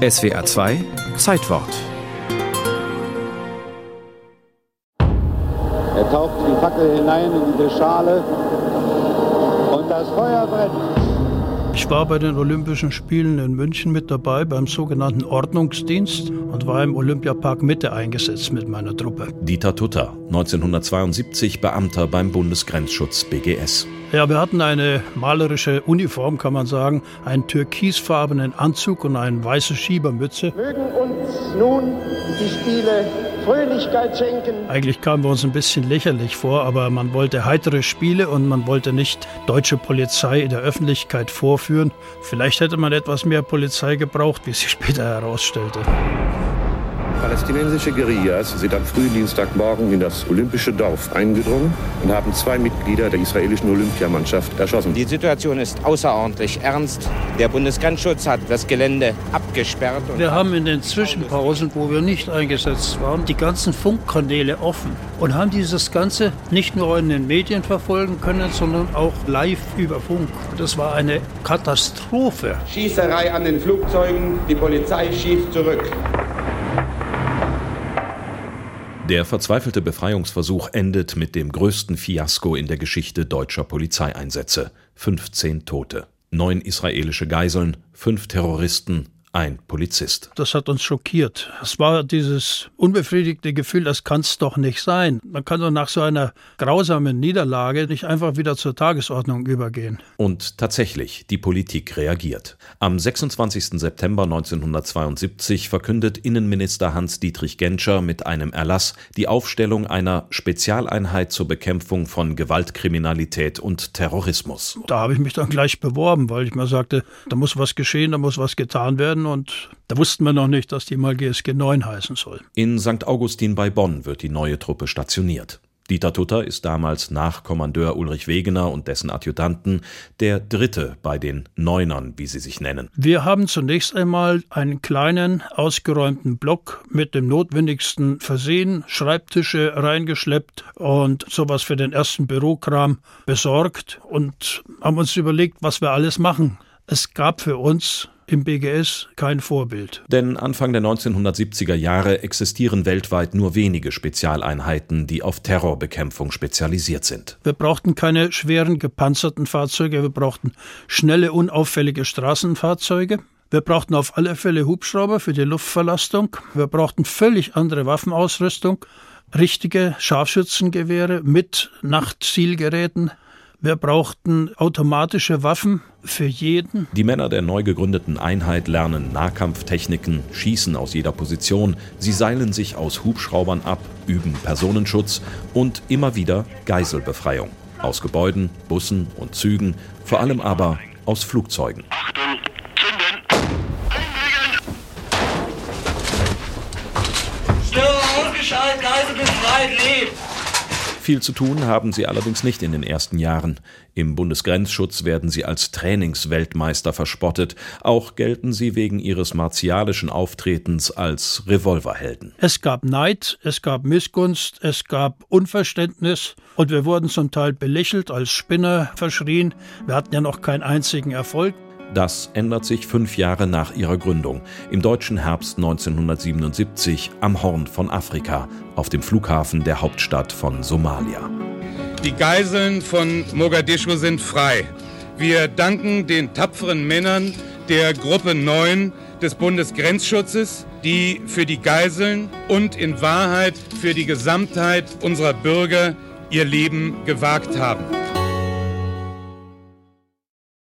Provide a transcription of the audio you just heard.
SWR 2 Zeitwort. Er taucht die Fackel hinein in diese Schale und das Feuer brennt. Ich war bei den Olympischen Spielen in München mit dabei beim sogenannten Ordnungsdienst und war im Olympiapark Mitte eingesetzt mit meiner Truppe. Dieter Tutter, 1972 Beamter beim Bundesgrenzschutz BGS. Ja, wir hatten eine malerische Uniform, kann man sagen, einen türkisfarbenen Anzug und eine weiße Schiebermütze. Mögen uns nun die Spiele Fröhlichkeit schenken. Eigentlich kamen wir uns ein bisschen lächerlich vor, aber man wollte heitere Spiele und man wollte nicht deutsche Polizei in der Öffentlichkeit vorführen. Vielleicht hätte man etwas mehr Polizei gebraucht, wie sich später herausstellte. Palästinensische Guerillas sind am frühen Dienstagmorgen in das olympische Dorf eingedrungen und haben zwei Mitglieder der israelischen Olympiamannschaft erschossen. Die Situation ist außerordentlich ernst. Der Bundesgrenzschutz hat das Gelände abgesperrt. Wir haben in den Zwischenpausen, wo wir nicht eingesetzt waren, die ganzen Funkkanäle offen und haben dieses Ganze nicht nur in den Medien verfolgen können, sondern auch live über Funk. Das war eine Katastrophe. Schießerei an den Flugzeugen, die Polizei schießt zurück. Der verzweifelte Befreiungsversuch endet mit dem größten Fiasko in der Geschichte deutscher Polizeieinsätze. 15 Tote, neun israelische Geiseln, fünf Terroristen, ein Polizist. Das hat uns schockiert. Es war dieses unbefriedigte Gefühl, das kann es doch nicht sein. Man kann doch nach so einer grausamen Niederlage nicht einfach wieder zur Tagesordnung übergehen. Und tatsächlich, die Politik reagiert. Am 26. September 1972 verkündet Innenminister Hans-Dietrich Genscher mit einem Erlass die Aufstellung einer Spezialeinheit zur Bekämpfung von Gewaltkriminalität und Terrorismus. Da habe ich mich dann gleich beworben, weil ich mir sagte, da muss was geschehen, da muss was getan werden werden und da wussten wir noch nicht, dass die mal GSG 9 heißen soll. In St. Augustin bei Bonn wird die neue Truppe stationiert. Dieter Tutter ist damals nach Kommandeur Ulrich Wegener und dessen Adjutanten der Dritte bei den Neunern, wie sie sich nennen. Wir haben zunächst einmal einen kleinen, ausgeräumten Block mit dem Notwendigsten versehen, Schreibtische reingeschleppt und sowas für den ersten Bürokram besorgt und haben uns überlegt, was wir alles machen. Es gab für uns im BGS kein Vorbild. Denn Anfang der 1970er Jahre existieren weltweit nur wenige Spezialeinheiten, die auf Terrorbekämpfung spezialisiert sind. Wir brauchten keine schweren gepanzerten Fahrzeuge, wir brauchten schnelle, unauffällige Straßenfahrzeuge. Wir brauchten auf alle Fälle Hubschrauber für die Luftverlastung. Wir brauchten völlig andere Waffenausrüstung, richtige Scharfschützengewehre mit Nachtzielgeräten. Wir brauchten automatische Waffen für jeden. Die Männer der neu gegründeten Einheit lernen Nahkampftechniken, schießen aus jeder Position, sie seilen sich aus Hubschraubern ab, üben Personenschutz und immer wieder Geiselbefreiung. Aus Gebäuden, Bussen und Zügen, vor allem aber aus Flugzeugen. Achtung, zünden! Einlegen! Störer ausgeschaltet, Geisel befreit, lebt! Viel zu tun haben sie allerdings nicht in den ersten Jahren. Im Bundesgrenzschutz werden sie als Trainingsweltmeister verspottet. Auch gelten sie wegen ihres martialischen Auftretens als Revolverhelden. Es gab Neid, es gab Missgunst, es gab Unverständnis und wir wurden zum Teil belächelt, als Spinner verschrien. Wir hatten ja noch keinen einzigen Erfolg. Das ändert sich fünf Jahre nach ihrer Gründung, im deutschen Herbst 1977 am Horn von Afrika, auf dem Flughafen der Hauptstadt von Somalia. Die Geiseln von Mogadischu sind frei. Wir danken den tapferen Männern der Gruppe 9 des Bundesgrenzschutzes, die für die Geiseln und in Wahrheit für die Gesamtheit unserer Bürger ihr Leben gewagt haben.